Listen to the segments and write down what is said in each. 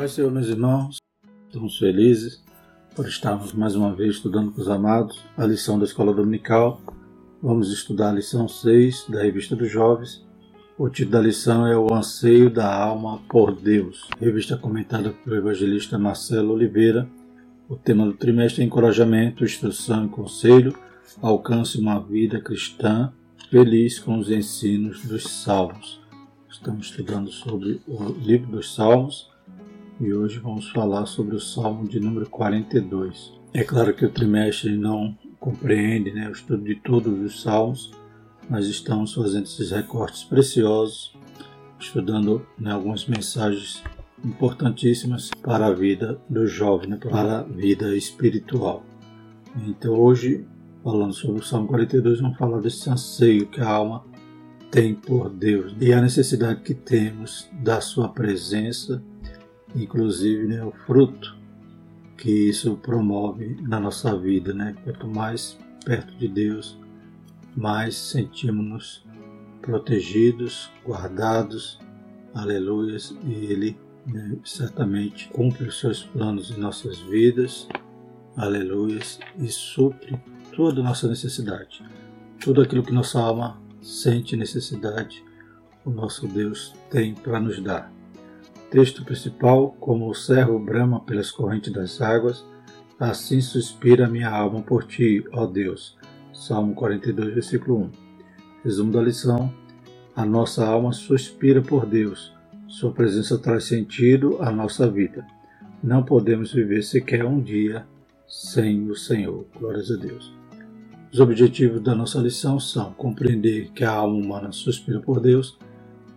Pai Senhor, meus irmãos, estamos felizes por estarmos mais uma vez estudando com os amados a lição da Escola Dominical. Vamos estudar a lição 6 da Revista dos Jovens. O título da lição é O Anseio da Alma por Deus, revista comentada pelo evangelista Marcelo Oliveira. O tema do trimestre é Encorajamento, Instrução e Conselho. Alcance uma vida cristã feliz com os ensinos dos Salmos. Estamos estudando sobre o livro dos Salmos e hoje vamos falar sobre o Salmo de número 42. É claro que o trimestre não compreende né, o estudo de todos os Salmos, mas estamos fazendo esses recortes preciosos, estudando né, algumas mensagens importantíssimas para a vida do jovem, né, para a vida espiritual. Então hoje, falando sobre o Salmo 42, vamos falar desse anseio que a alma tem por Deus e a necessidade que temos da sua presença inclusive né, o fruto que isso promove na nossa vida. Né? Quanto mais perto de Deus, mais sentimos-nos protegidos, guardados, aleluias, e Ele né, certamente cumpre os seus planos em nossas vidas, aleluias, e supre toda a nossa necessidade. Tudo aquilo que nossa alma sente necessidade, o nosso Deus tem para nos dar. Texto principal: Como o servo brama pelas correntes das águas, assim suspira minha alma por ti, ó Deus. Salmo 42, versículo 1. Resumo da lição: A nossa alma suspira por Deus. Sua presença traz sentido à nossa vida. Não podemos viver sequer um dia sem o Senhor. Glórias a Deus. Os objetivos da nossa lição são compreender que a alma humana suspira por Deus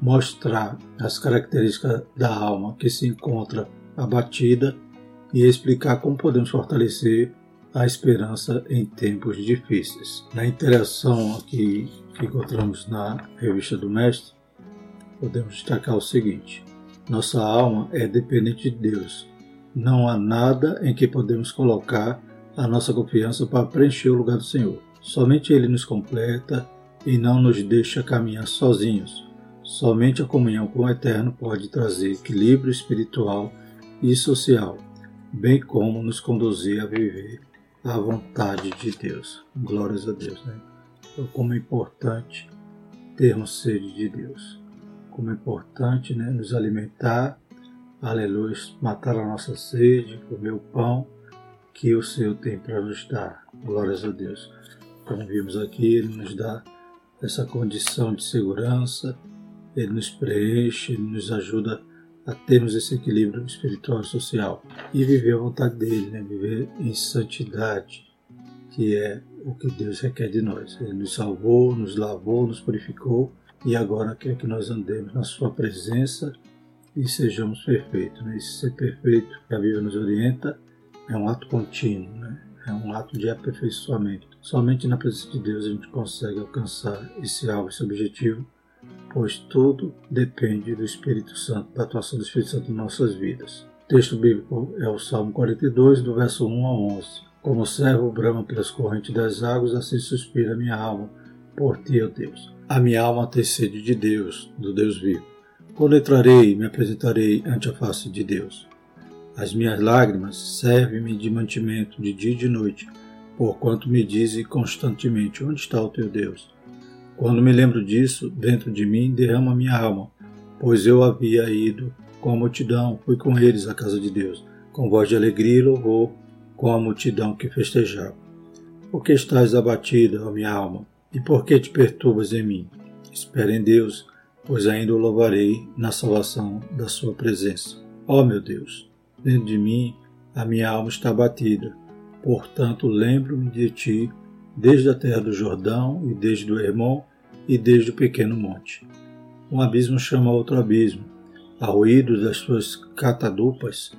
mostrar as características da alma que se encontra abatida e explicar como podemos fortalecer a esperança em tempos difíceis. Na interação aqui que encontramos na revista do Mestre, podemos destacar o seguinte: nossa alma é dependente de Deus. Não há nada em que podemos colocar a nossa confiança para preencher o lugar do Senhor. Somente Ele nos completa e não nos deixa caminhar sozinhos. Somente a comunhão com o Eterno pode trazer equilíbrio espiritual e social, bem como nos conduzir a viver a vontade de Deus. Glórias a Deus, né? Então, como é importante termos sede de Deus. Como é importante né, nos alimentar, aleluia, matar a nossa sede, comer o pão que o Senhor tem para nos dar. Glórias a Deus. Como vimos aqui, Ele nos dá essa condição de segurança, ele nos preenche, ele nos ajuda a termos esse equilíbrio espiritual e social e viver a vontade dele, né? viver em santidade, que é o que Deus requer de nós. Ele nos salvou, nos lavou, nos purificou e agora quer que nós andemos na sua presença e sejamos perfeitos. Né? Ser perfeito, que a Bíblia nos orienta, é um ato contínuo, né? é um ato de aperfeiçoamento. Somente na presença de Deus a gente consegue alcançar esse alvo, esse objetivo pois tudo depende do Espírito Santo, da atuação do Espírito Santo em nossas vidas. O texto bíblico é o Salmo 42, do verso 1 a 11. Como servo brama pelas correntes das águas, assim suspira minha alma por ti, ó Deus. A minha alma tem sede de Deus, do Deus vivo. Quando entrarei me apresentarei ante a face de Deus. As minhas lágrimas servem-me de mantimento de dia e de noite, porquanto me dizem constantemente: Onde está o teu Deus? Quando me lembro disso, dentro de mim derrama minha alma, pois eu havia ido com a multidão, fui com eles à casa de Deus, com voz de alegria e louvor, com a multidão que festejava. Por que estás abatida, ó minha alma, e por que te perturbas em mim? Espera em Deus, pois ainda o louvarei na salvação da sua presença. Ó meu Deus, dentro de mim a minha alma está abatida, portanto lembro-me de ti desde a terra do Jordão e desde o Hermon e desde o pequeno monte. Um abismo chama outro abismo. A ruído das tuas catadupas,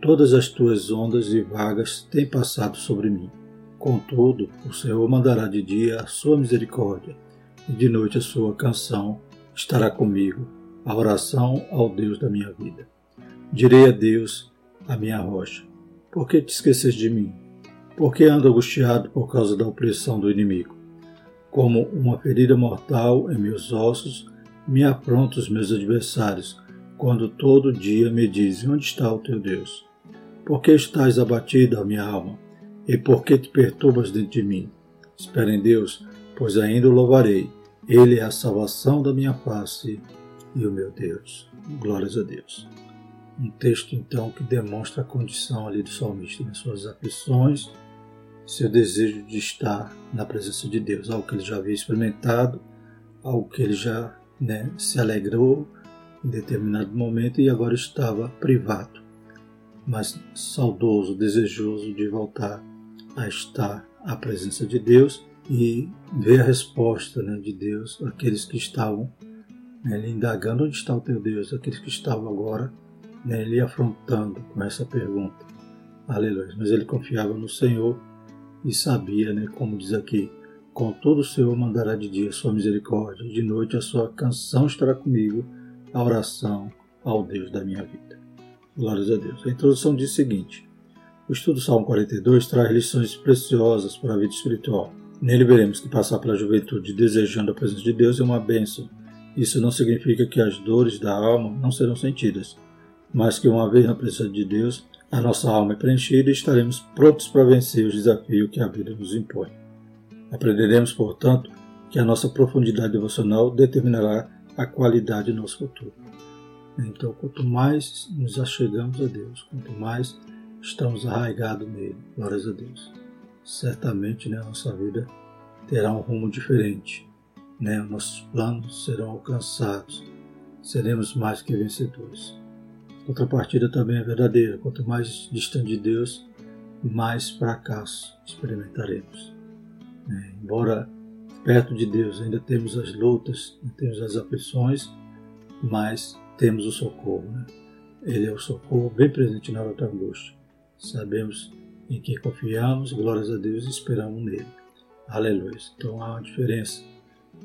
todas as tuas ondas e vagas têm passado sobre mim. Contudo, o Senhor mandará de dia a sua misericórdia, e de noite a sua canção estará comigo, a oração ao Deus da minha vida. Direi a Deus, a minha rocha, por que te esqueces de mim? Porque ando angustiado por causa da opressão do inimigo. Como uma ferida mortal em meus ossos, me aprontam os meus adversários, quando todo dia me dizem: Onde está o teu Deus? Por que estás abatido, a minha alma? E por que te perturbas dentro de mim? Espera em Deus, pois ainda o louvarei. Ele é a salvação da minha face e o meu Deus. Glórias a Deus. Um texto, então, que demonstra a condição ali do salmista, nas suas aflições, seu desejo de estar na presença de Deus, algo que ele já havia experimentado, algo que ele já né, se alegrou em determinado momento e agora estava privado, mas saudoso, desejoso de voltar a estar à presença de Deus e ver a resposta né, de Deus àqueles que estavam né, lhe indagando onde está o teu Deus, aqueles que estavam agora né, lhe afrontando com essa pergunta. Aleluia. Mas ele confiava no Senhor e sabia, né, como diz aqui, com todo o Senhor mandará de dia a sua misericórdia, de noite a sua canção estará comigo, a oração ao Deus da minha vida. Glórias a Deus. A introdução diz o seguinte: o estudo do Salmo 42 traz lições preciosas para a vida espiritual. Nele veremos que passar pela juventude desejando a presença de Deus é uma bênção. Isso não significa que as dores da alma não serão sentidas, mas que uma vez na presença de Deus, a nossa alma é preenchida e estaremos prontos para vencer os desafios que a vida nos impõe. Aprenderemos, portanto, que a nossa profundidade devocional determinará a qualidade do nosso futuro. Então, quanto mais nos achegamos a Deus, quanto mais estamos arraigados nele, glórias a Deus, certamente né, a nossa vida terá um rumo diferente. Né? Nossos planos serão alcançados, seremos mais que vencedores. Contrapartida também é verdadeira. Quanto mais distante de Deus, mais fracasso experimentaremos. É, embora perto de Deus ainda temos as lutas, temos as aflições, mas temos o socorro. Né? Ele é o socorro bem presente na nossa angústia. Sabemos em quem confiamos, glórias a Deus e esperamos nele. Aleluia. Então há uma diferença.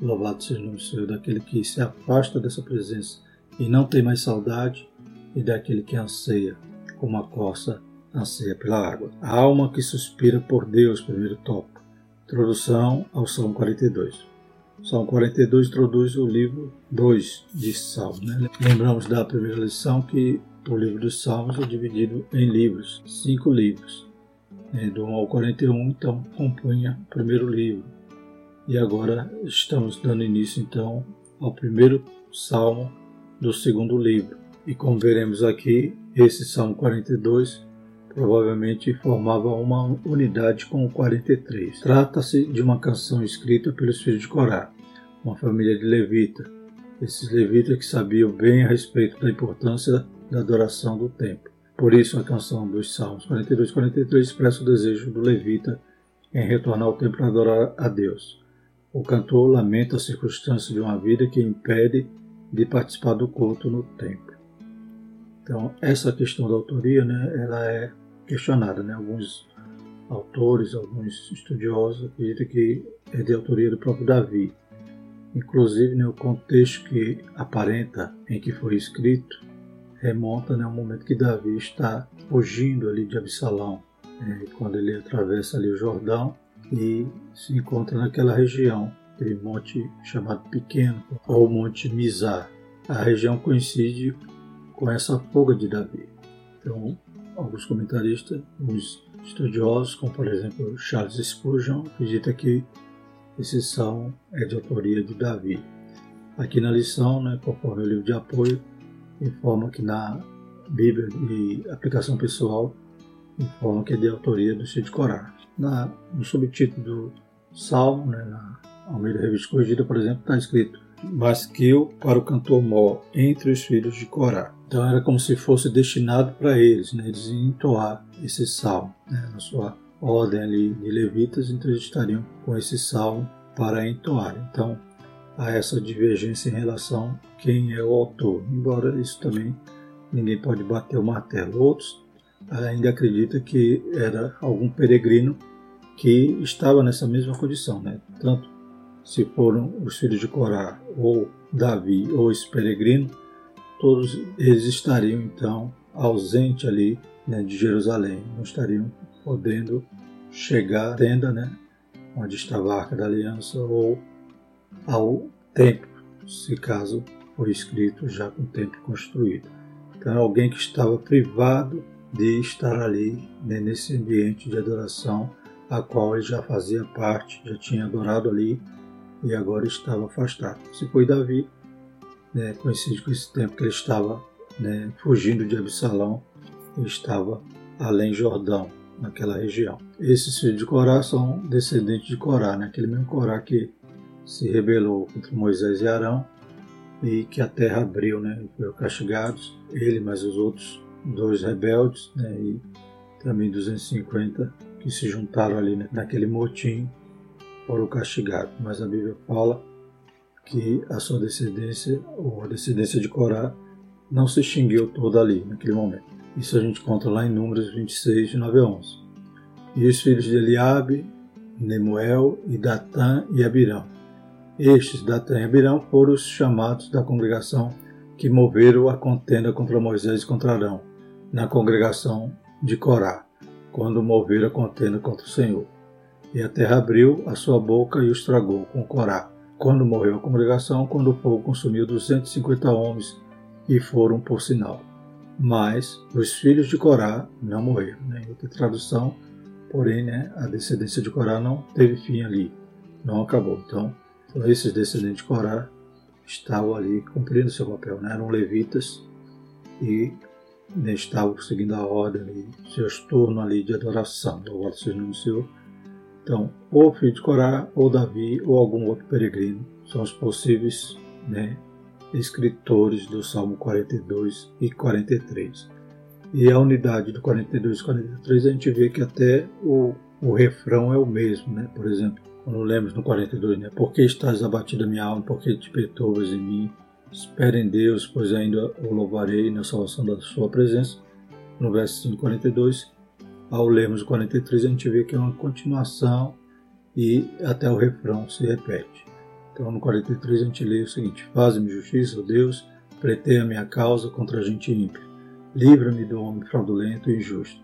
Louvado seja o nome do Senhor, daquele que se afasta dessa presença e não tem mais saudade, e daquele que anseia, como a corça anseia pela água. A alma que suspira por Deus, primeiro tópico. Introdução ao Salmo 42. O Salmo 42 introduz o livro 2 de Salmos. Né? Lembramos da primeira lição que o livro dos Salmos é dividido em livros, cinco livros. Né? Do 1 ao 41, então, compunha o primeiro livro. E agora estamos dando início, então, ao primeiro salmo do segundo livro. E como veremos aqui, esse Salmo 42 provavelmente formava uma unidade com o 43. Trata-se de uma canção escrita pelos filhos de Corá, uma família de levita. Esses levitas que sabiam bem a respeito da importância da adoração do templo. Por isso a canção dos Salmos 42 e 43 expressa o desejo do levita em retornar ao templo para adorar a Deus. O cantor lamenta a circunstância de uma vida que impede de participar do culto no templo. Então, essa questão da autoria, né, ela é questionada, né? Alguns autores, alguns estudiosos acreditam que é de autoria do próprio Davi. Inclusive, né, o contexto que aparenta em que foi escrito remonta né, ao momento que Davi está fugindo ali de Absalão, né, quando ele atravessa ali o Jordão e se encontra naquela região, aquele monte chamado Pequeno, ou Monte Mizar. A região coincide com essa fuga de Davi. Então, alguns comentaristas, alguns estudiosos, como por exemplo Charles Spurgeon, acredita que esse salmo é de autoria de Davi. Aqui na lição, né, conforme o livro de apoio, informa que na Bíblia de aplicação pessoal, informa que é de autoria do Cid Corá. Na, no subtítulo do salmo, né, na Almeida Revista Corrigida, por exemplo, está escrito Masquil para o cantor Mó entre os filhos de Corá. Então era como se fosse destinado para eles, né? eles iam entoar esse salmo. Né? Na sua ordem ali de levitas, então eles estariam com esse salmo para entoar. Então há essa divergência em relação a quem é o autor, embora isso também ninguém pode bater o martelo. Outros ainda acreditam que era algum peregrino que estava nessa mesma condição, né? tanto se foram os filhos de Corá ou Davi ou esse peregrino, todos eles estariam então ausentes ali né, de Jerusalém, não estariam podendo chegar à tenda, né, onde estava a Arca da Aliança, ou ao templo, se caso foi escrito já com o templo construído. Então é alguém que estava privado de estar ali né, nesse ambiente de adoração a qual ele já fazia parte, já tinha adorado ali e agora estava afastado. Se foi Davi, né, coincide com esse tempo que ele estava né, fugindo de Absalão e estava além Jordão, naquela região. Esses filhos de Corá são descendentes de Corá, né, aquele mesmo Corá que se rebelou contra Moisés e Arão e que a terra abriu, né, e foram castigados, ele mais os outros dois rebeldes né, e também 250 que se juntaram ali naquele motim foram castigados. Mas a Bíblia fala que a sua descendência, ou a descendência de Corá, não se extinguiu toda ali naquele momento. Isso a gente conta lá em Números 26, de 9 a 11. E os filhos de Eliabe, Nemuel e Datã e Abirão. Estes, Datã e Abirão, foram os chamados da congregação que moveram a contenda contra Moisés e contra Arão, na congregação de Corá, quando moveram a contenda contra o Senhor. E a terra abriu a sua boca e os tragou com Corá. Quando morreu a congregação, quando o fogo consumiu 250 homens e foram por sinal. Mas os filhos de Corá não morreram. Né? Outra tradução, porém, né, a descendência de Corá não teve fim ali, não acabou. Então, então esses descendentes de Corá estavam ali cumprindo seu papel, né? eram levitas e né, estavam seguindo a ordem, seus turnos ali de adoração, louvado seja o nome do Senhor. Então, ou filho de Corá, ou Davi, ou algum outro peregrino, são os possíveis né, escritores do Salmo 42 e 43. E a unidade do 42 e 43 a gente vê que até o, o refrão é o mesmo, né? Por exemplo, quando lemos no 42, né? Por que estás abatida minha alma? Por que te perturbas em mim? Espere em Deus, pois ainda o louvarei na salvação da sua presença. No verso 42, ao lermos o 43, a gente vê que é uma continuação e até o refrão se repete. Então no 43 a gente lê o seguinte: Faz-me justiça, ó Deus, pleiteia a minha causa contra a gente ímpia. Livra-me do homem fraudulento e injusto,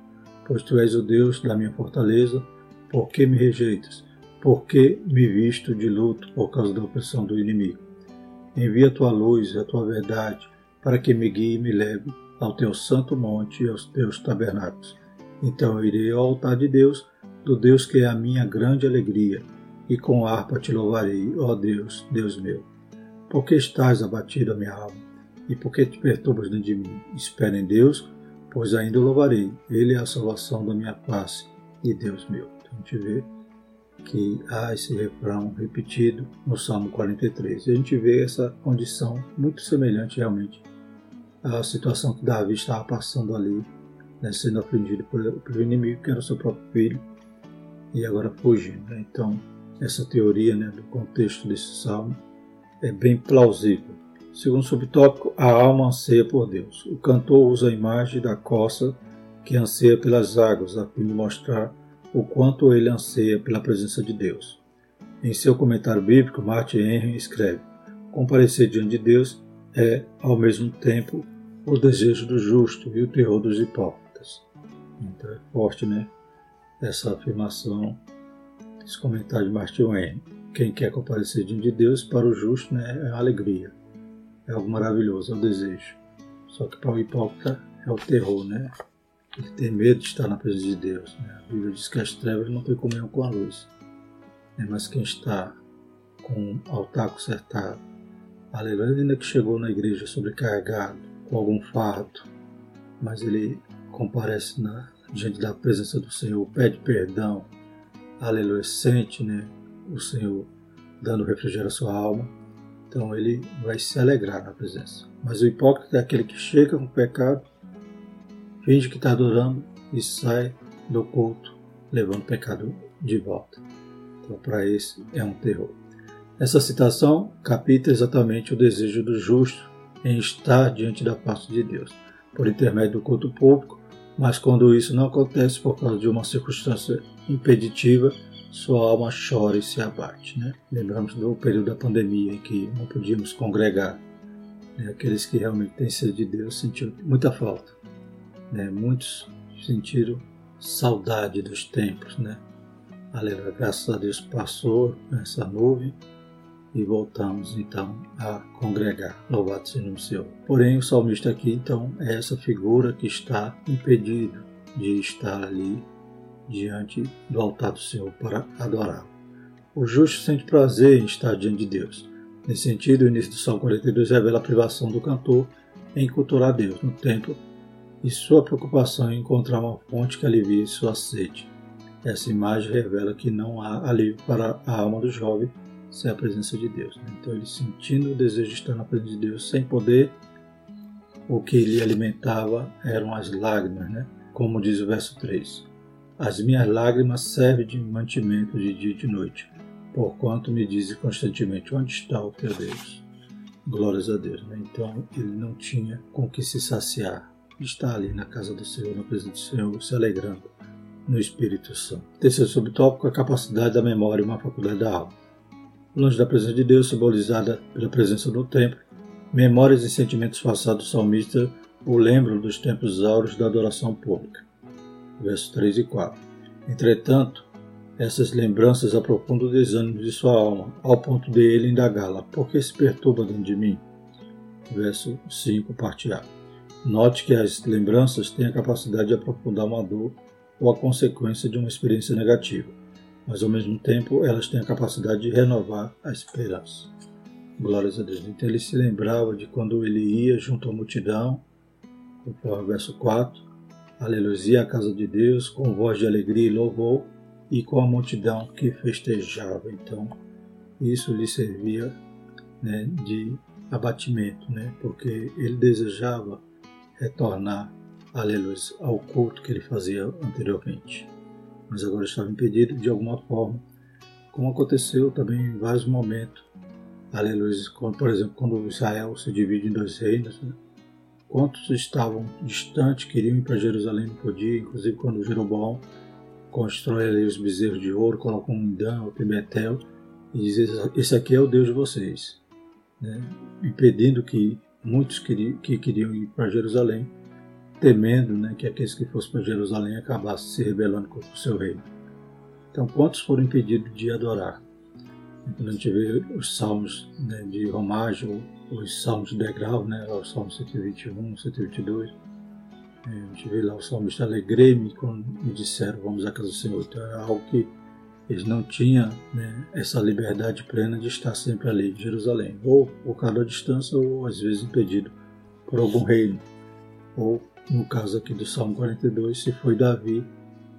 pois tu és o Deus da minha fortaleza. Por que me rejeitas? porque me visto de luto por causa da opressão do inimigo. Envia a tua luz e a tua verdade para que me guie e me leve ao teu santo monte e aos teus tabernáculos. Então eu irei ao altar de Deus, do Deus que é a minha grande alegria, e com harpa te louvarei, ó Deus, Deus meu. Porque estás abatido a minha alma, e porque te perturbas dentro de mim? Espera em Deus, pois ainda o louvarei. Ele é a salvação da minha face e Deus meu. Então a gente vê que há esse refrão repetido no Salmo 43. E a gente vê essa condição muito semelhante realmente à situação que Davi estava passando ali, né, sendo ofendido pelo inimigo, que era o seu próprio filho, e agora fugindo. Né? Então, essa teoria né, do contexto desse salmo é bem plausível. Segundo subtópico, a alma anseia por Deus. O cantor usa a imagem da coça que anseia pelas águas, a fim de mostrar o quanto ele anseia pela presença de Deus. Em seu comentário bíblico, Martin Henry escreve: Comparecer diante de Deus é, ao mesmo tempo, o desejo do justo e o terror dos hipócritas. Então é forte, né? Essa afirmação, esse comentário de Martin Henry. Quem quer comparecer diante de Deus, para o justo, né, é uma alegria, é algo maravilhoso, é o desejo. Só que para o hipócrita é o terror, né? Ele tem medo de estar na presença de Deus. Né? A Bíblia diz que as trevas não têm comunhão com a luz. Né? Mas quem está com o altar consertado, aleluia, ainda que chegou na igreja sobrecarregado, com algum fardo, mas ele comparece na, diante da presença do Senhor, pede perdão, aleluia, sente né, o Senhor dando refrigério à sua alma, então ele vai se alegrar na presença. Mas o hipócrita é aquele que chega com o pecado finge que está adorando e sai do culto levando o pecado de volta. Então, para esse é um terror. Essa citação capta exatamente o desejo do justo em estar diante da face de Deus, por intermédio do culto público, mas quando isso não acontece por causa de uma circunstância impeditiva, sua alma chora e se abate. Né? Lembramos do período da pandemia em que não podíamos congregar. Né? Aqueles que realmente têm sede de Deus sentiram muita falta. Né? Muitos sentiram saudade dos tempos, né? Aleluia, graças a Deus passou essa nuvem e voltamos então a congregar. Louvado seja o Senhor. Porém, o salmista aqui então é essa figura que está impedido de estar ali diante do altar do Senhor para adorar. O justo sente prazer em estar diante de Deus. Nesse sentido, o início do Salmo 42 revela a privação do cantor em cultuar Deus no templo e sua preocupação em encontrar uma fonte que alivie sua sede. Essa imagem revela que não há alívio para a alma do jovem sem a presença de Deus. Né? Então, ele sentindo o desejo de estar na presença de Deus sem poder, o que lhe alimentava eram as lágrimas, né? como diz o verso 3. As minhas lágrimas servem de mantimento de dia e de noite, porquanto me dizem constantemente: Onde está o teu Deus? Glórias a Deus. Né? Então, ele não tinha com que se saciar estar ali na casa do Senhor, na presença do Senhor, se alegrando no Espírito Santo. Terceiro subtópico, a capacidade da memória e uma faculdade da alma longe da presença de Deus, simbolizada pela presença no templo, memórias e sentimentos passados do salmista o lembram dos tempos áureos da adoração pública. Versos 3 e 4. Entretanto, essas lembranças aprofundam o desânimo de sua alma, ao ponto de ele indagá-la: Por que se perturba dentro de mim? Verso 5, parte A. Note que as lembranças têm a capacidade de aprofundar uma dor ou a consequência de uma experiência negativa mas ao mesmo tempo elas têm a capacidade de renovar a esperança. Glórias a Deus. Então ele se lembrava de quando ele ia junto à multidão, conforme o verso 4, aleluia, a casa de Deus, com voz de alegria e louvor, e com a multidão que festejava. Então, isso lhe servia né, de abatimento, né, porque ele desejava retornar, aleluia, ao culto que ele fazia anteriormente mas agora estava impedido de alguma forma, como aconteceu também em vários momentos. Aleluia. Por exemplo, quando Israel se divide em dois reinos, né? quantos estavam distantes, queriam ir para Jerusalém, não podiam, inclusive quando Jeroboão constrói ali os bezerros de ouro, coloca um Dan, outro em Betel, e diz: Esse aqui é o Deus de vocês, né? impedindo que muitos que queriam ir para Jerusalém temendo né, que aqueles que fossem para Jerusalém acabassem se rebelando contra o seu reino. Então, quantos foram impedidos de adorar? Quando a gente vê os salmos né, de romagem, os salmos de degrau, né, lá o salmo 121, 122, a gente vê lá o salmista alegrei-me quando me disseram vamos à casa do Senhor. Então é algo que eles não tinham né, essa liberdade plena de estar sempre ali em Jerusalém, ou por causa da distância, ou às vezes impedido por algum reino, ou no caso aqui do Salmo 42, se foi Davi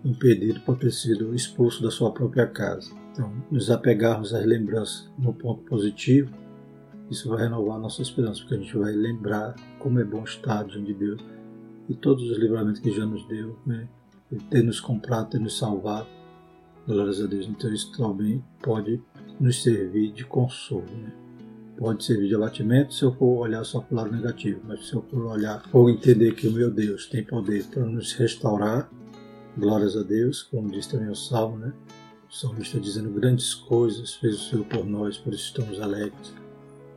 impedido por ter sido expulso da sua própria casa. Então, nos apegarmos às lembranças no ponto positivo, isso vai renovar a nossa esperança, porque a gente vai lembrar como é bom estar diante de Deus e todos os livramentos que já nos deu, né? Ele ter nos comprado, ter nos salvado. Glórias a Deus. Então, isso também pode nos servir de consolo. Né? Pode servir de abatimento se eu for olhar só para o lado negativo, mas se eu for olhar, for entender que o meu Deus tem poder para nos restaurar, glórias a Deus, como diz também o Salmo, né? O Salmo está dizendo grandes coisas fez o Senhor por nós, por isso estamos alegres.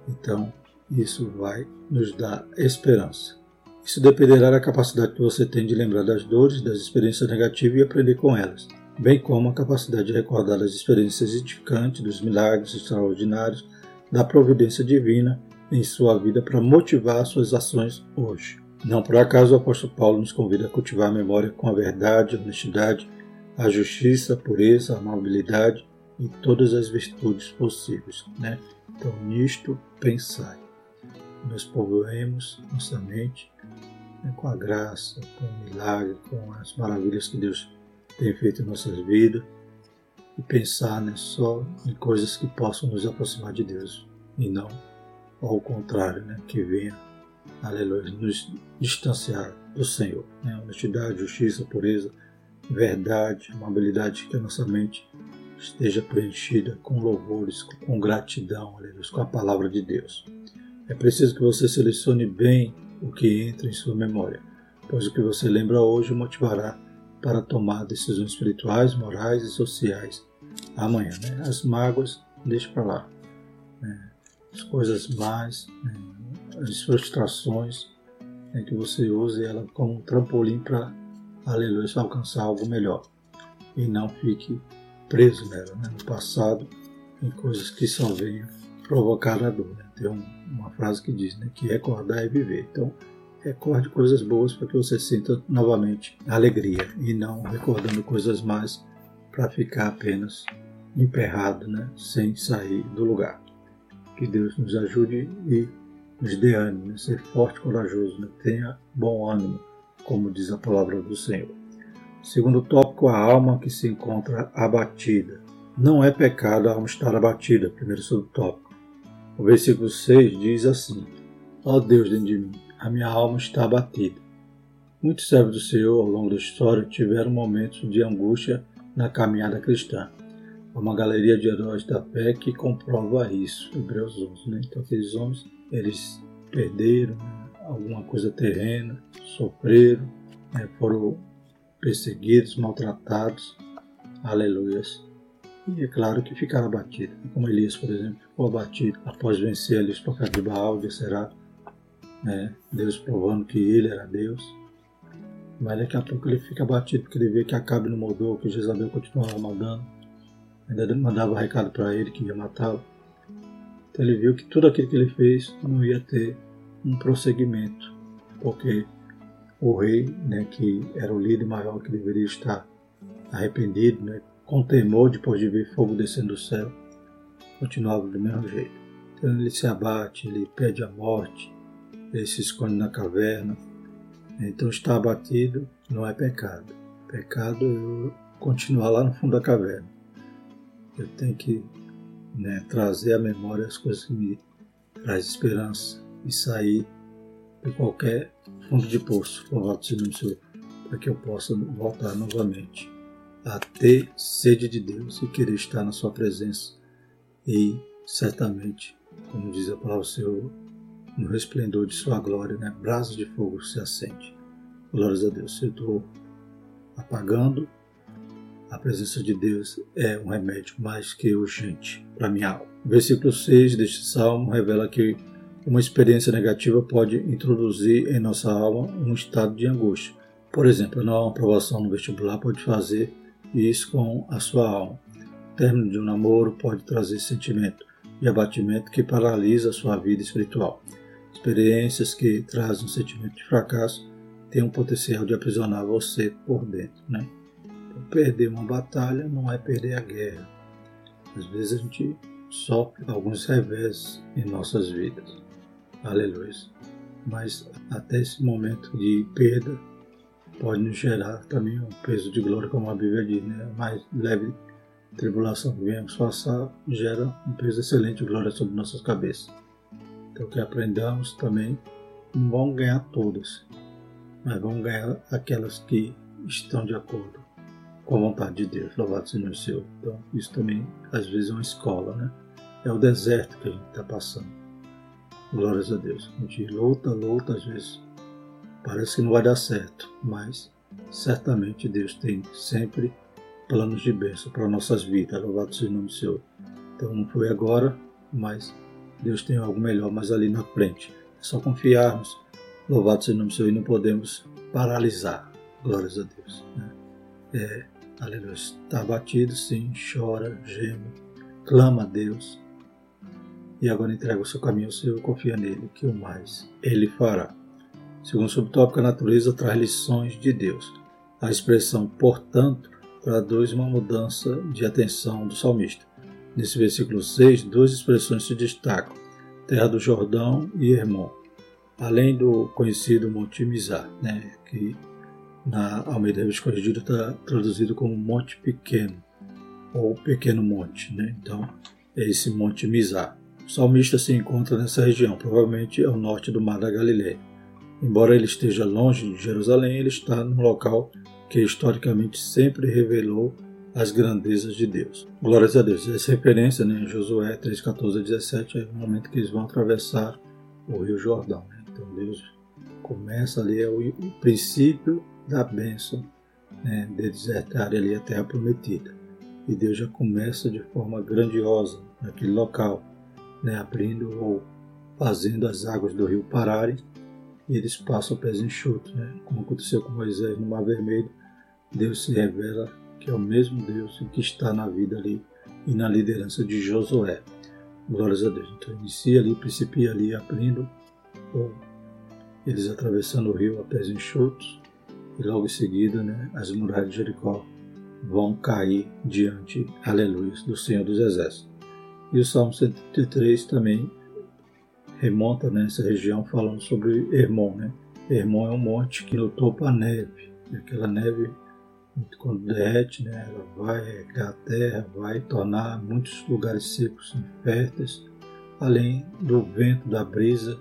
Então, isso vai nos dar esperança. Isso dependerá da capacidade que você tem de lembrar das dores, das experiências negativas e aprender com elas, bem como a capacidade de recordar as experiências edificantes, dos milagres extraordinários da providência divina em sua vida para motivar suas ações hoje. Não por acaso o apóstolo Paulo nos convida a cultivar a memória com a verdade, a honestidade, a justiça, a pureza, a amabilidade e todas as virtudes possíveis. Né? Então, nisto pensai. Nós povoemos nossa mente né, com a graça, com o milagre, com as maravilhas que Deus tem feito em nossas vidas e pensar né, só em coisas que possam nos aproximar de Deus e não ao contrário, né, que venha, aleluia, nos distanciar do Senhor. Né? Honestidade, justiça, pureza, verdade, amabilidade, que a nossa mente esteja preenchida com louvores, com gratidão, aleluia, com a palavra de Deus. É preciso que você selecione bem o que entra em sua memória, pois o que você lembra hoje motivará para tomar decisões espirituais, morais e sociais amanhã. Né? As mágoas, deixe para lá. Né? As coisas mais, né? as frustrações, né? que você use ela como um trampolim para, aleluia, alcançar algo melhor. E não fique preso nela, né? no passado, em coisas que só venham provocar a dor. Né? Tem uma frase que diz né, que recordar é viver. Então, recorde coisas boas para que você sinta novamente alegria e não recordando coisas más para ficar apenas emperrado, né, sem sair do lugar. Que Deus nos ajude e nos dê ânimo, né, ser forte corajoso, né, tenha bom ânimo, como diz a palavra do Senhor. Segundo tópico, a alma que se encontra abatida. Não é pecado a alma estar abatida, primeiro subtópico. O versículo 6 diz assim: Ó oh Deus dentro de mim, a minha alma está abatida. Muitos servos do Senhor ao longo da história tiveram momentos de angústia na caminhada cristã. Há uma galeria de heróis da fé que comprova isso, Hebreus 11. Né? Então, aqueles homens, eles perderam né? alguma coisa terrena, sofreram, né? foram perseguidos, maltratados, aleluias. E é claro que ficaram abatidos, como Elias, por exemplo, ficou abatido após vencer ali os pecados de Baal, de Será, né? Deus provando que ele era Deus. Mas daqui a pouco ele fica abatido porque ele vê que Acabe não mudou, que Jezabel continuava mandando. Ainda mandava recado para ele que ia matá-lo. Então ele viu que tudo aquilo que ele fez não ia ter um prosseguimento, porque o rei, né, que era o líder maior que deveria estar arrependido, né, com temor depois de ver fogo descendo do céu, continuava do mesmo jeito. Então ele se abate, ele pede a morte, ele se esconde na caverna. Então estar abatido não é pecado. Pecado é eu continuar lá no fundo da caverna. Eu tenho que né, trazer à memória as coisas que me traz esperança e sair de qualquer fundo de poço, louvado seja o Senhor, para que eu possa voltar novamente a ter sede de Deus e querer estar na sua presença e certamente, como diz a palavra do Senhor, no resplendor de sua glória, né, brasas de fogo se acende. Glórias a Deus. Eu estou apagando. A presença de Deus é um remédio mais que urgente para minha alma. O versículo 6 deste salmo revela que uma experiência negativa pode introduzir em nossa alma um estado de angústia. Por exemplo, a não aprovação no vestibular pode fazer isso com a sua alma. O término de um namoro pode trazer sentimento de abatimento que paralisa a sua vida espiritual. Experiências que trazem um sentimento de fracasso têm um potencial de aprisionar você por dentro. Né? Então, perder uma batalha não é perder a guerra. Às vezes a gente sofre alguns revés em nossas vidas. Aleluia. Mas até esse momento de perda pode nos gerar também um peso de glória, como a Bíblia diz, né? mais leve tribulação que venhamos passar gera um peso excelente de glória sobre nossas cabeças. Então que aprendamos também, não vamos ganhar todas, mas vamos ganhar aquelas que estão de acordo com a vontade de Deus. Louvado seja o Senhor. Então isso também às vezes é uma escola, né? É o deserto que a gente está passando. Glórias a Deus. A gente luta, luta, às vezes parece que não vai dar certo, mas certamente Deus tem sempre planos de bênção para nossas vidas. Louvado seja o nome do Senhor. Então não foi agora, mas Deus tem algo melhor mais ali na frente. É só confiarmos. Louvado seja o nome do Senhor e não podemos paralisar. Glórias a Deus. Né? É, aleluia. Está abatido, sim, chora, geme, clama a Deus. E agora entrega o seu caminho ao Senhor, confia nele, que o mais ele fará. Segundo subtópico, a natureza traz lições de Deus. A expressão, portanto, traduz uma mudança de atenção do salmista. Nesse versículo 6, duas expressões se destacam: Terra do Jordão e Hermon, além do conhecido Monte Mizar, né, que na Almeida Revista Corrigida está traduzido como Monte Pequeno, ou Pequeno Monte. Né? Então, é esse Monte Mizar. O salmista se encontra nessa região, provavelmente ao norte do Mar da Galileia. Embora ele esteja longe de Jerusalém, ele está num local que historicamente sempre revelou as grandezas de Deus. Glórias a Deus. Essa referência né, em Josué 3, 14 a 17 é o momento que eles vão atravessar o Rio Jordão. Né? Então Deus começa ali, é o, princípio da bênção né, de desertar ali a terra prometida. E Deus já começa de forma grandiosa naquele local, né, abrindo ou fazendo as águas do rio pararem e eles passam pés enxutos, né? como aconteceu com Moisés no Mar Vermelho. Deus se revela é o mesmo Deus que está na vida ali e na liderança de Josué. Glórias a Deus. Então inicia ali, principia ali abrindo, ou eles atravessando o rio a pés enxutos, e logo em seguida né, as muralhas de Jericó vão cair diante, aleluia, do Senhor dos Exércitos. E o Salmo 133 também remonta nessa região falando sobre Hermon. Né? Hermon é um monte que no topo a neve, e aquela neve quando derrete, né, ela vai regar a terra, vai tornar muitos lugares secos inférteis, além do vento da brisa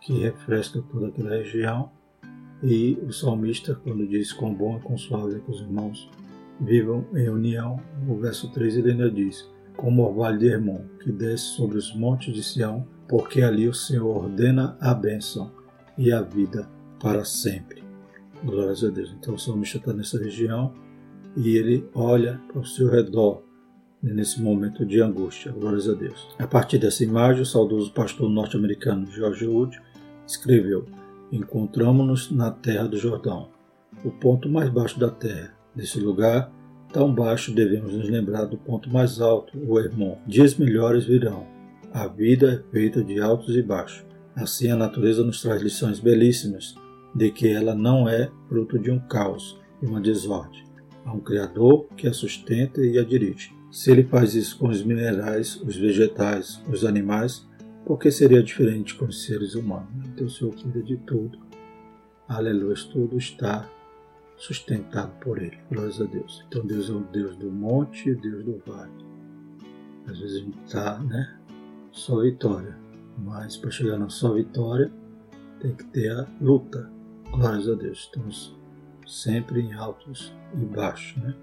que refresca toda aquela região. E o salmista, quando diz quão bom e quão suave é que os irmãos vivam em união, no verso 3 ele ainda diz: Como o orvalho de Hermon, que desce sobre os montes de Sião, porque ali o Senhor ordena a bênção e a vida para sempre. Glórias a Deus. Então o salmista está nessa região e ele olha para o seu redor nesse momento de angústia. Glórias a Deus. A partir dessa imagem, o saudoso pastor norte-americano George Wood escreveu: Encontramos-nos na terra do Jordão, o ponto mais baixo da terra. Nesse lugar, tão baixo, devemos nos lembrar do ponto mais alto, o Hermon. Dias melhores virão. A vida é feita de altos e baixos. Assim, a natureza nos traz lições belíssimas de que ela não é fruto de um caos e uma desordem. Há um Criador que a sustenta e a dirige. Se ele faz isso com os minerais, os vegetais, os animais, por que seria diferente com os seres humanos? Então o Senhor cuida de tudo. Aleluia, tudo está sustentado por Ele. Glórias a Deus. Então Deus é o Deus do monte e Deus do vale. Às vezes a gente está, né? Só vitória. Mas para chegar na só vitória, tem que ter a luta. Glórias a Deus. Estamos sempre em altos e baixos, né?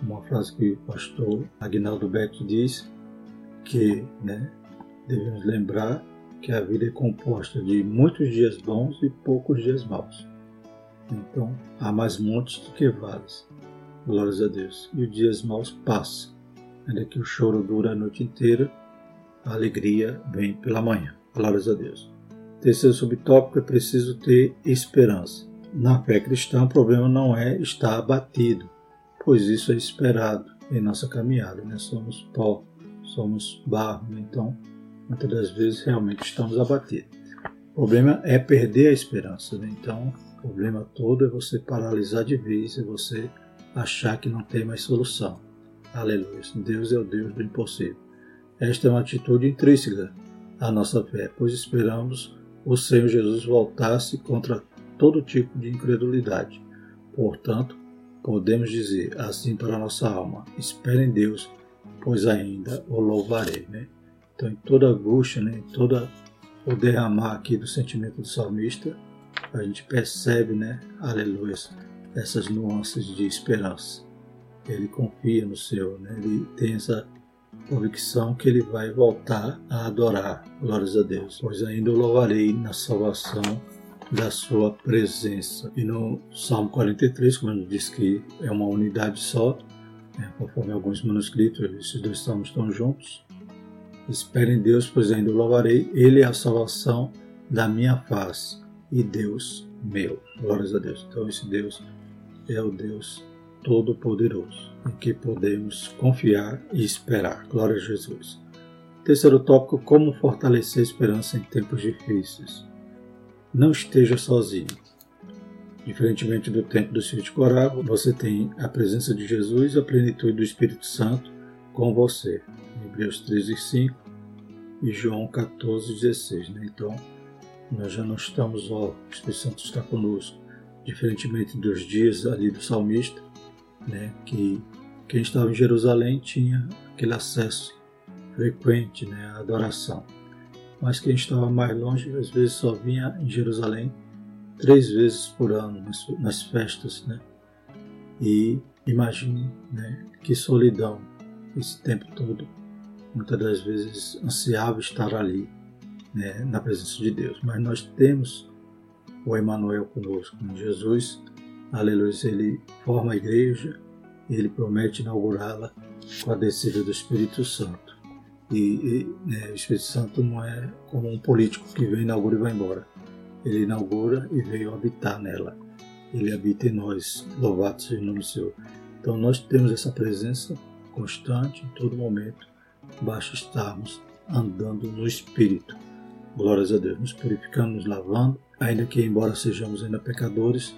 Uma frase que o pastor Agnaldo Beck diz que, né, devemos lembrar que a vida é composta de muitos dias bons e poucos dias maus. Então, há mais montes do que vales. Glórias a Deus. E os dias maus passam. Ainda que o choro dura a noite inteira, a alegria vem pela manhã. Glórias a Deus. Terceiro subtópico é preciso ter esperança. Na fé cristã, o problema não é estar abatido, pois isso é esperado em nossa caminhada. Né? Somos pó, somos barro, né? então muitas das vezes realmente estamos abatidos. O problema é perder a esperança. Né? Então, o problema todo é você paralisar de vez, é você achar que não tem mais solução. Aleluia. Deus é o Deus do impossível. Esta é uma atitude intrínseca à nossa fé, pois esperamos o Senhor Jesus voltasse contra todo tipo de incredulidade. Portanto, podemos dizer assim para nossa alma: espere em Deus, pois ainda o louvarei. Né? Então, em toda angústia, né, em toda o derramar aqui do sentimento do salmista, a gente percebe, né, aleluia, essas nuances de esperança. Ele confia no Senhor, né? ele tem essa convicção que ele vai voltar a adorar. Glórias a Deus. Pois ainda o louvarei na salvação da sua presença. E no Salmo 43, como ele diz que é uma unidade só, né, conforme alguns manuscritos, esses dois salmos estão juntos. Espere em Deus, pois ainda o louvarei. Ele é a salvação da minha face e Deus meu. Glórias a Deus. Então, esse Deus é o Deus Todo-Poderoso, em que podemos confiar e esperar. Glória a Jesus. Terceiro tópico: como fortalecer a esperança em tempos difíceis. Não esteja sozinho. Diferentemente do tempo do Filho de Corá, você tem a presença de Jesus e a plenitude do Espírito Santo com você. Hebreus 13, 5 e João 14, 16. Né? Então, nós já não estamos, ó, o Espírito Santo está conosco. Diferentemente dos dias ali do salmista, né, que quem estava em Jerusalém tinha aquele acesso frequente né, à adoração. Mas quem estava mais longe, às vezes só vinha em Jerusalém três vezes por ano, nas, nas festas. Né? E imagine né, que solidão esse tempo todo. Muitas das vezes ansiava estar ali, né, na presença de Deus. Mas nós temos o Emmanuel conosco. Né? Jesus Aleluia, ele forma a igreja e ele promete inaugurá-la com a descida do Espírito Santo. E, e né, o Espírito Santo não é como um político que vem, inaugura e vai embora. Ele inaugura e veio habitar nela. Ele habita em nós. Louvado seja o nome do Senhor. Então nós temos essa presença constante em todo momento. Basta estarmos andando no Espírito. Glórias a Deus, nos purificando, nos lavando, ainda que embora sejamos ainda pecadores,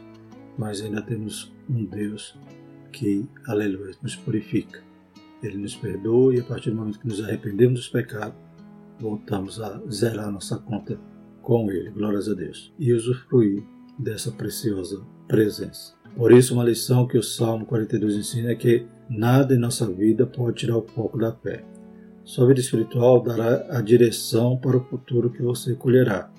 mas ainda temos um Deus que, aleluia, nos purifica. Ele nos perdoa e a partir do momento que nos arrependemos dos pecados, voltamos a zerar nossa conta com Ele, glórias a Deus, e usufruir dessa preciosa presença. Por isso, uma lição que o Salmo 42 ensina é que nada em nossa vida pode tirar o foco da fé. Sua vida espiritual dará a direção para o futuro que você colherá.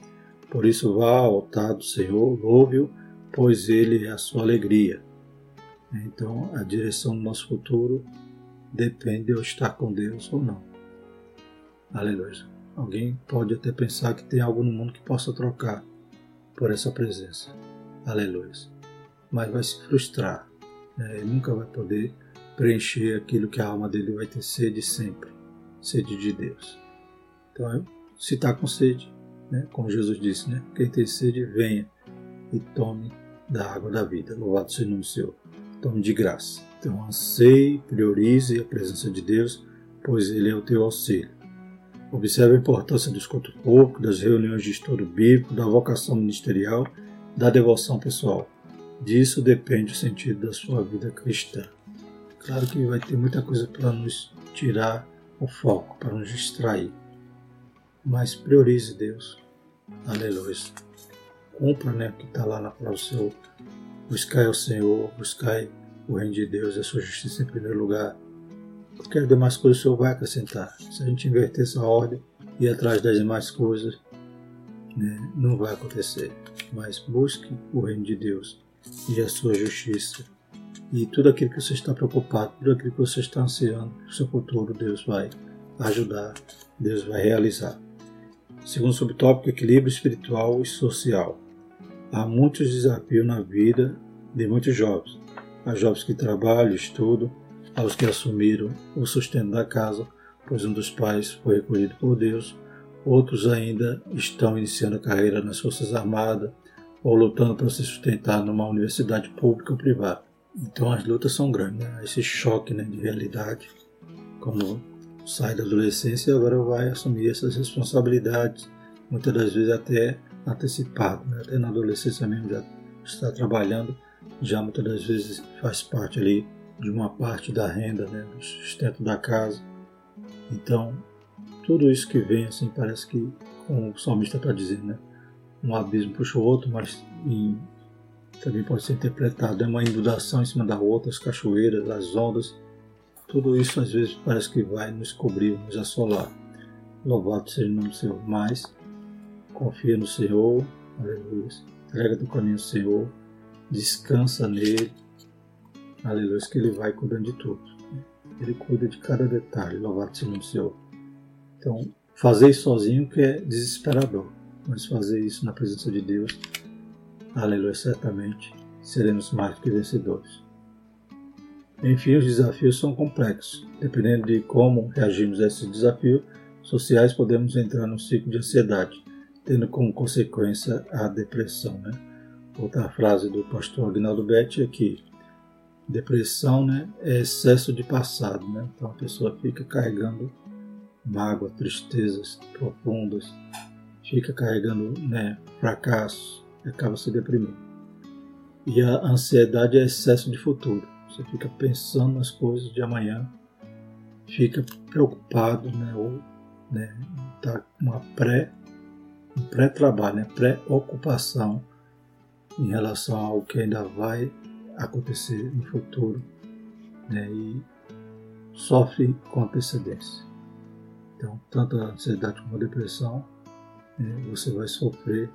Por isso, vá ao altar do Senhor, louve-o, pois Ele é a sua alegria. Então, a direção do nosso futuro depende de eu estar com Deus ou não. Aleluia. Alguém pode até pensar que tem algo no mundo que possa trocar por essa presença. Aleluia. Mas vai se frustrar. Né? Ele nunca vai poder preencher aquilo que a alma dele vai ter sede sempre sede de Deus. Então, se está com sede, né? como Jesus disse, né? quem tem sede, venha e tome da água da vida. Louvado seja o nome do Senhor. Tome de graça. Então, anseie, priorize a presença de Deus, pois Ele é o teu auxílio. Observe a importância do escuto público, das reuniões de estudo bíblico, da vocação ministerial, da devoção pessoal. Disso depende o sentido da sua vida cristã. Claro que vai ter muita coisa para nos tirar o foco, para nos distrair. Mas priorize Deus. Aleluia. Cumpra né, o que está lá na palavra do. Buscai ao Senhor, buscai o reino de Deus e a sua justiça em primeiro lugar porque as demais coisas o Senhor vai acrescentar. Se a gente inverter essa ordem e ir atrás das demais coisas, né, não vai acontecer. Mas busque o reino de Deus e a sua justiça. E tudo aquilo que você está preocupado, tudo aquilo que você está ansiando, o seu futuro, Deus vai ajudar, Deus vai realizar. Segundo subtópico, equilíbrio espiritual e social. Há muitos desafios na vida de muitos jovens. Há jovens que trabalham, estudam, aos que assumiram o sustento da casa, pois um dos pais foi recolhido por Deus, outros ainda estão iniciando a carreira nas Forças Armadas ou lutando para se sustentar numa universidade pública ou privada. Então as lutas são grandes, né? esse choque né, de realidade, como sai da adolescência e agora vai assumir essas responsabilidades, muitas das vezes até antecipado, né? até na adolescência mesmo já está trabalhando, já muitas das vezes faz parte ali de uma parte da renda, né, do sustento da casa. Então, tudo isso que vem, assim, parece que, como o salmista está dizendo, né, um abismo puxa o outro, mas em, também pode ser interpretado, é uma inundação em cima da outra, as cachoeiras, as ondas, tudo isso às vezes parece que vai nos cobrir, nos assolar. Louvado seja o nome do Senhor. Mas confia no Senhor, aleluia. Entrega do caminho ao Senhor, descansa nele, Aleluia, que Ele vai cuidando de tudo. Ele cuida de cada detalhe, louvado seja o Senhor. Então, fazer isso sozinho que é desesperador, mas fazer isso na presença de Deus, aleluia, certamente seremos mais que vencedores. Enfim, os desafios são complexos. Dependendo de como reagimos a esses desafios sociais, podemos entrar num ciclo de ansiedade, tendo como consequência a depressão. Né? Outra frase do pastor Agnaldo Betti é que Depressão né, é excesso de passado, né? então a pessoa fica carregando mágoa, tristezas profundas, fica carregando né, fracasso e acaba se deprimindo. E a ansiedade é excesso de futuro. Você fica pensando nas coisas de amanhã, fica preocupado, né, ou né, tá uma pré pré-trabalho, né, pré-ocupação em relação ao que ainda vai acontecer no futuro né, e sofre com antecedência. Então, tanto a ansiedade como a depressão, né, você vai sofrer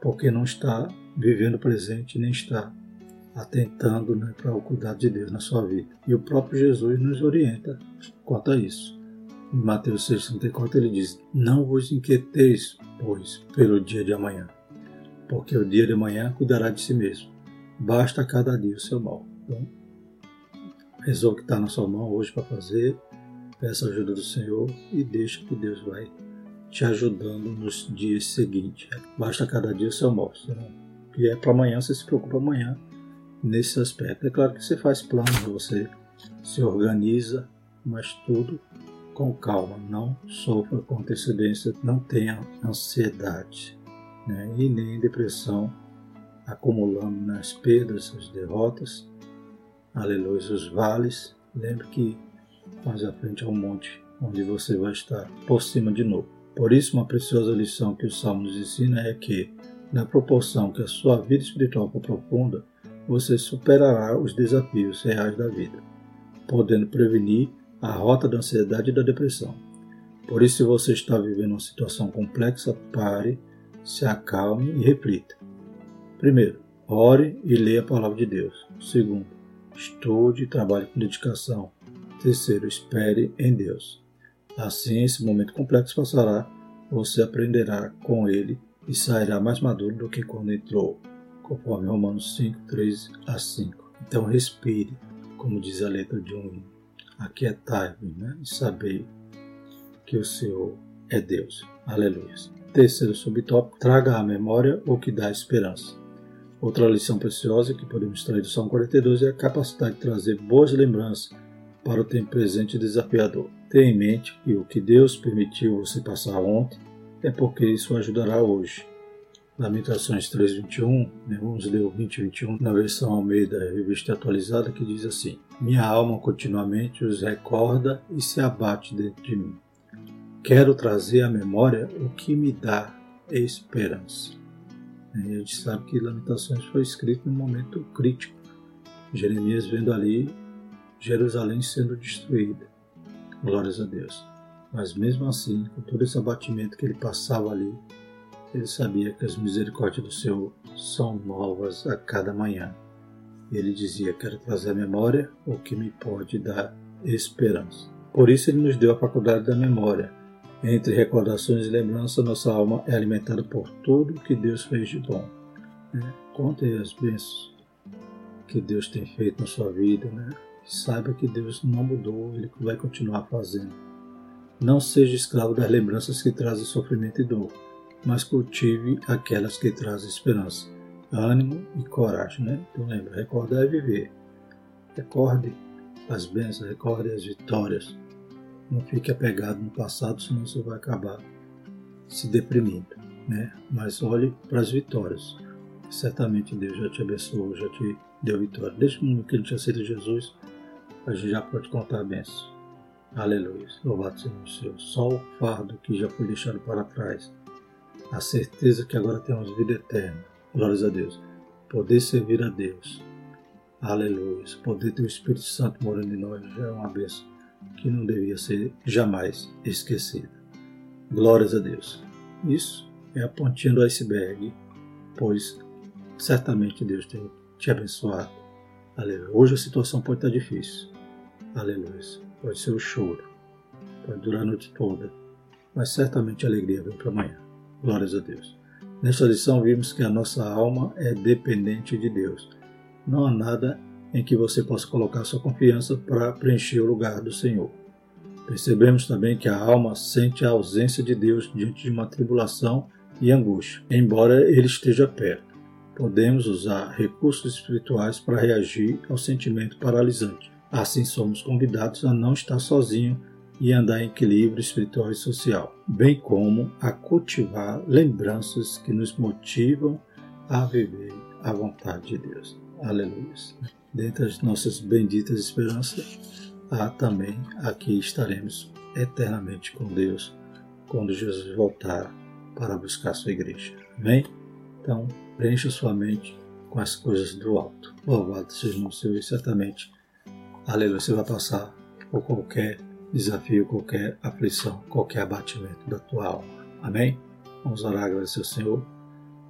porque não está vivendo o presente nem está atentando né, para o cuidado de Deus na sua vida. E o próprio Jesus nos orienta quanto a isso. Em Mateus 6,34 ele diz: Não vos inquieteis, pois, pelo dia de amanhã, porque o dia de amanhã cuidará de si mesmo basta cada dia o seu mal. Então, resolve o que está na sua mão hoje para fazer, peça a ajuda do Senhor e deixa que Deus vai te ajudando nos dias seguintes. Basta cada dia o seu mal. E é para amanhã, você se preocupa amanhã nesse aspecto. É claro que você faz planos, você se organiza, mas tudo com calma, não sofra com antecedência, não tenha ansiedade né? e nem depressão, acumulando nas perdas, as derrotas, aleluia, os vales. Lembre que mais à frente é um monte onde você vai estar por cima de novo. Por isso, uma preciosa lição que o Salmo nos ensina é que, na proporção que a sua vida espiritual for profunda, você superará os desafios reais da vida, podendo prevenir a rota da ansiedade e da depressão. Por isso, se você está vivendo uma situação complexa, pare, se acalme e reflita. Primeiro, ore e leia a palavra de Deus. Segundo, estude e trabalhe com dedicação. Terceiro, espere em Deus. Assim, esse momento complexo passará, você aprenderá com ele e sairá mais maduro do que quando entrou, conforme Romanos 5, 3 a 5. Então respire, como diz a letra de um hino. Aquietai-vos né? e sabei que o Senhor é Deus. Aleluia. Terceiro subtópico, traga à memória o que dá esperança. Outra lição preciosa que podemos extrair do Salmo 42 é a capacidade de trazer boas lembranças para o tempo presente desafiador. Tenha em mente que o que Deus permitiu você passar ontem é porque isso ajudará hoje. Lamentações 3.21, né, vamos ler o 2021 na versão Almeida Revista Atualizada, que diz assim: Minha alma continuamente os recorda e se abate dentro de mim. Quero trazer à memória o que me dá esperança. E a gente sabe que Lamentações foi escrito num momento crítico. Jeremias vendo ali Jerusalém sendo destruída. Glórias a Deus. Mas mesmo assim, com todo esse abatimento que ele passava ali, ele sabia que as misericórdias do Senhor são novas a cada manhã. Ele dizia: Quero trazer à memória o que me pode dar esperança. Por isso, ele nos deu a faculdade da memória. Entre recordações e lembranças, nossa alma é alimentada por tudo que Deus fez de bom. Né? Conte as bênçãos que Deus tem feito na sua vida, né? Saiba que Deus não mudou, Ele vai continuar fazendo. Não seja escravo das lembranças que trazem sofrimento e dor, mas cultive aquelas que trazem esperança, ânimo e coragem. Né? Então lembra, recordar é viver. Recorde as bênçãos, recorde as vitórias. Não fique apegado no passado, senão você vai acabar se deprimindo. Né? Mas olhe para as vitórias. Certamente Deus já te abençoou, já te deu vitória. Desde o momento que Ele te aceita Jesus, a gente já pode contar a benção. Aleluia. Louvado seja o. Só o fardo que já foi deixado para trás. A certeza que agora temos vida eterna. Glórias a Deus. Poder servir a Deus. Aleluia. Poder ter o Espírito Santo morando em nós já é uma bênção que não devia ser jamais esquecida. Glórias a Deus. Isso é a pontinha do iceberg, pois certamente Deus tem te abençoado. Aleluia. Hoje a situação pode estar difícil, Aleluia. Pode ser o choro, pode durar a noite toda, mas certamente a alegria vem para amanhã. Glórias a Deus. Nesta lição vimos que a nossa alma é dependente de Deus. Não há nada em que você possa colocar sua confiança para preencher o lugar do Senhor. Percebemos também que a alma sente a ausência de Deus diante de uma tribulação e angústia, embora Ele esteja perto. Podemos usar recursos espirituais para reagir ao sentimento paralisante Assim somos convidados a não estar sozinho e andar em equilíbrio espiritual e social, bem como a cultivar lembranças que nos motivam a viver a vontade de Deus. Aleluia. Dentre as nossas benditas esperanças, há também aqui estaremos eternamente com Deus quando Jesus voltar para buscar sua igreja. Amém? Então, preencha sua mente com as coisas do alto. Louvado seja o Senhor e certamente Aleluia, você vai passar por qualquer desafio, qualquer aflição, qualquer abatimento da tua alma. Amém? Vamos orar, agradecer ao Senhor.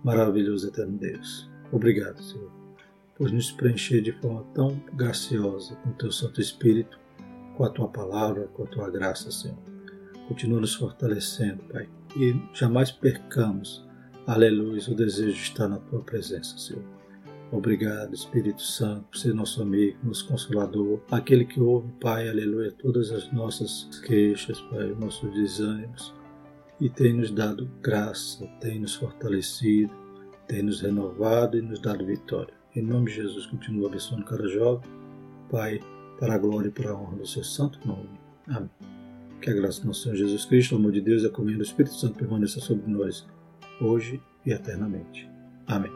Maravilhoso eterno Deus. Obrigado, Senhor, por nos preencher de forma tão graciosa com o teu Santo Espírito, com a tua palavra, com a tua graça, Senhor. Continua nos fortalecendo, Pai, e jamais percamos, aleluia, o desejo de estar na tua presença, Senhor. Obrigado, Espírito Santo, por ser nosso amigo, nosso consolador, aquele que ouve, Pai, aleluia, todas as nossas queixas, Pai, nossos desânimos, e tem nos dado graça, tem nos fortalecido, tem nos renovado e nos dado vitória. Em nome de Jesus, continua abençoando cada jovem, Pai, para a glória e para a honra do seu santo nome. Amém. Que a graça do nosso Senhor Jesus Cristo, o amor de Deus e a comunhão do Espírito Santo permaneça sobre nós, hoje e eternamente. Amém.